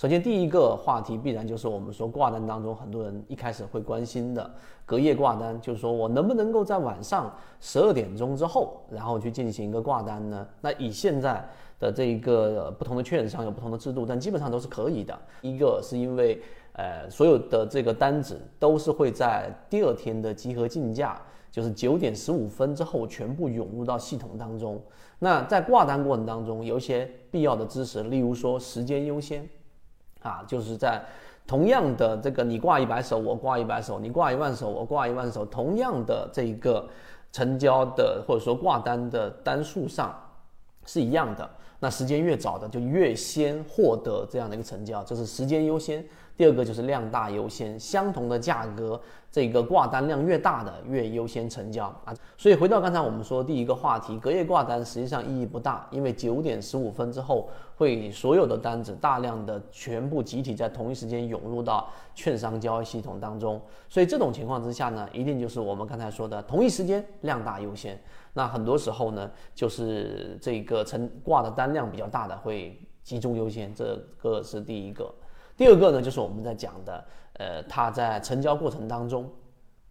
首先，第一个话题必然就是我们说挂单当中很多人一开始会关心的隔夜挂单，就是说我能不能够在晚上十二点钟之后，然后去进行一个挂单呢？那以现在的这一个不同的券商有不同的制度，但基本上都是可以的。一个是因为呃所有的这个单子都是会在第二天的集合竞价，就是九点十五分之后全部涌入到系统当中。那在挂单过程当中有一些必要的知识，例如说时间优先。啊，就是在同样的这个，你挂一百手，我挂一百手；你挂一万手，我挂一万手。同样的这一个成交的或者说挂单的单数上是一样的，那时间越早的就越先获得这样的一个成交，就是时间优先。第二个就是量大优先，相同的价格，这个挂单量越大的越优先成交啊。所以回到刚才我们说第一个话题，隔夜挂单实际上意义不大，因为九点十五分之后会所有的单子大量的全部集体在同一时间涌入到券商交易系统当中，所以这种情况之下呢，一定就是我们刚才说的同一时间量大优先。那很多时候呢，就是这个成挂的单量比较大的会集中优先，这个是第一个。第二个呢，就是我们在讲的，呃，它在成交过程当中，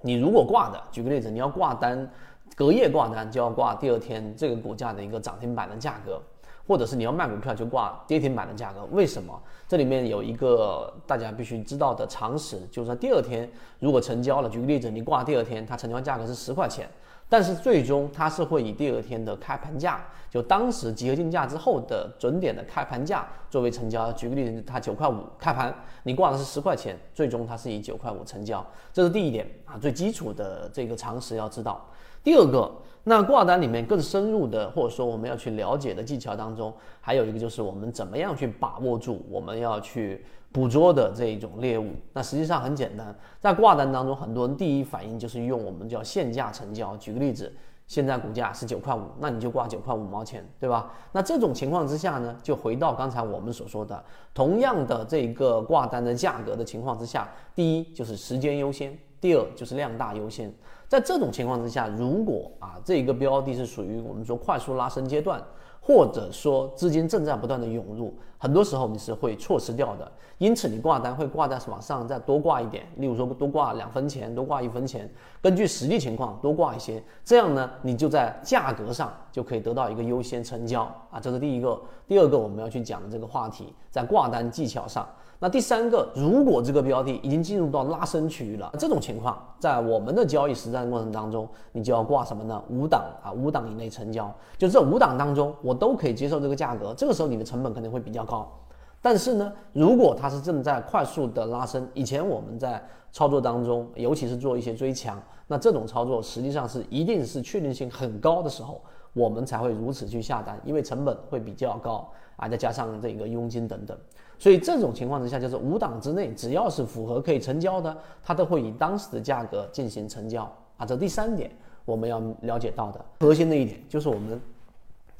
你如果挂的，举个例子，你要挂单，隔夜挂单就要挂第二天这个股价的一个涨停板的价格，或者是你要卖股票就挂跌停板的价格。为什么？这里面有一个大家必须知道的常识，就是说第二天如果成交了，举个例子，你挂第二天，它成交价格是十块钱。但是最终它是会以第二天的开盘价，就当时集合竞价之后的准点的开盘价作为成交。举个例子，它九块五开盘，你挂的是十块钱，最终它是以九块五成交。这是第一点啊，最基础的这个常识要知道。第二个，那挂单里面更深入的，或者说我们要去了解的技巧当中，还有一个就是我们怎么样去把握住我们要去捕捉的这一种猎物。那实际上很简单，在挂单当中，很多人第一反应就是用我们叫限价成交。举个例子，现在股价是九块五，那你就挂九块五毛钱，对吧？那这种情况之下呢，就回到刚才我们所说的，同样的这个挂单的价格的情况之下，第一就是时间优先，第二就是量大优先。在这种情况之下，如果啊这个标的是属于我们说快速拉升阶段，或者说资金正在不断的涌入，很多时候你是会错失掉的。因此你挂单会挂在往上再多挂一点，例如说多挂两分钱，多挂一分钱，根据实际情况多挂一些，这样呢你就在价格上就可以得到一个优先成交啊，这是第一个。第二个我们要去讲的这个话题，在挂单技巧上。那第三个，如果这个标的已经进入到拉升区域了，这种情况在我们的交易实战过程当中，你就要挂什么呢？五档啊，五档以内成交，就这五档当中，我都可以接受这个价格。这个时候你的成本肯定会比较高。但是呢，如果它是正在快速的拉升，以前我们在操作当中，尤其是做一些追强，那这种操作实际上是一定是确定性很高的时候，我们才会如此去下单，因为成本会比较高啊，再加上这个佣金等等。所以这种情况之下，就是五档之内，只要是符合可以成交的，它都会以当时的价格进行成交啊。这第三点我们要了解到的核心的一点，就是我们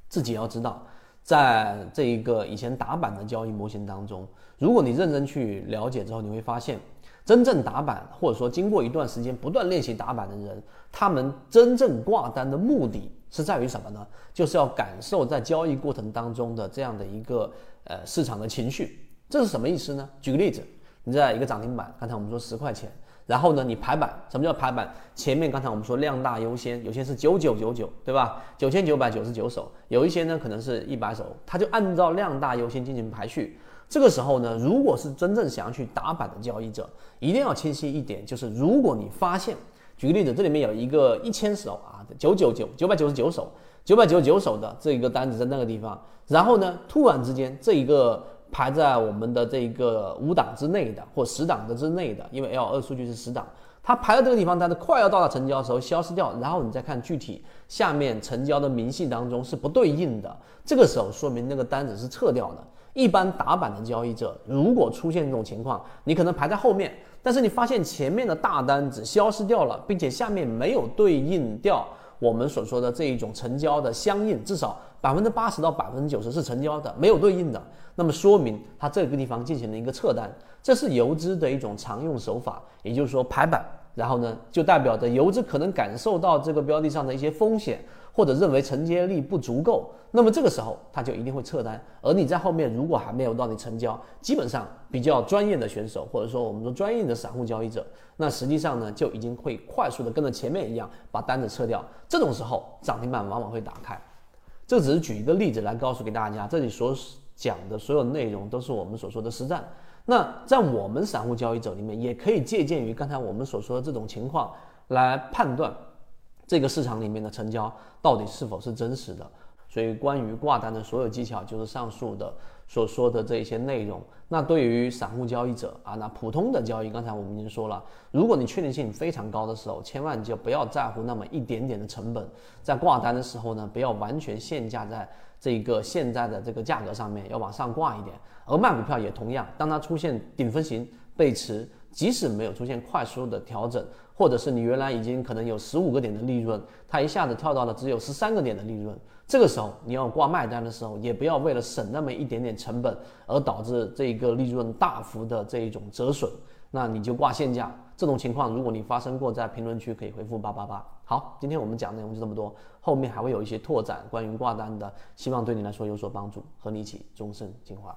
自己要知道，在这一个以前打板的交易模型当中，如果你认真去了解之后，你会发现，真正打板或者说经过一段时间不断练习打板的人，他们真正挂单的目的是在于什么呢？就是要感受在交易过程当中的这样的一个呃市场的情绪。这是什么意思呢？举个例子，你在一个涨停板，刚才我们说十块钱，然后呢，你排版，什么叫排版？前面刚才我们说量大优先，有些是九九九九，对吧？九千九百九十九手，有一些呢可能是一百手，它就按照量大优先进行排序。这个时候呢，如果是真正想要去打板的交易者，一定要清晰一点，就是如果你发现，举个例子，这里面有一个一千手啊，九九九九百九十九手，九百九十九手的这一个单子在那个地方，然后呢，突然之间这一个。排在我们的这个五档之内的或十档的之内的，因为 L 二数据是十档，它排到这个地方，但是快要到达成交的时候消失掉，然后你再看具体下面成交的明细当中是不对应的，这个时候说明那个单子是撤掉的。一般打板的交易者，如果出现这种情况，你可能排在后面，但是你发现前面的大单子消失掉了，并且下面没有对应掉。我们所说的这一种成交的相应，至少百分之八十到百分之九十是成交的，没有对应的，那么说明它这个地方进行了一个撤单，这是游资的一种常用手法，也就是说排版然后呢，就代表着游资可能感受到这个标的上的一些风险，或者认为承接力不足够，那么这个时候他就一定会撤单。而你在后面如果还没有到你成交，基本上比较专业的选手，或者说我们说专业的散户交易者，那实际上呢就已经会快速的跟着前面一样把单子撤掉。这种时候涨停板往往会打开。这只是举一个例子来告诉给大家，这里所讲的所有内容都是我们所说的实战。那在我们散户交易者里面，也可以借鉴于刚才我们所说的这种情况来判断这个市场里面的成交到底是否是真实的。所以，关于挂单的所有技巧，就是上述的所说的这一些内容。那对于散户交易者啊，那普通的交易，刚才我们已经说了，如果你确定性非常高的时候，千万就不要在乎那么一点点的成本，在挂单的时候呢，不要完全限价在这个现在的这个价格上面，要往上挂一点。而卖股票也同样，当它出现顶分型背驰，即使没有出现快速的调整，或者是你原来已经可能有十五个点的利润，它一下子跳到了只有十三个点的利润，这个时候你要挂卖单的时候，也不要为了省那么一点点成本而导致这个利润大幅的这一种折损，那你就挂现价。这种情况，如果你发生过，在评论区可以回复八八八。好，今天我们讲内容就这么多，后面还会有一些拓展关于挂单的，希望对你来说有所帮助，和你一起终身进化。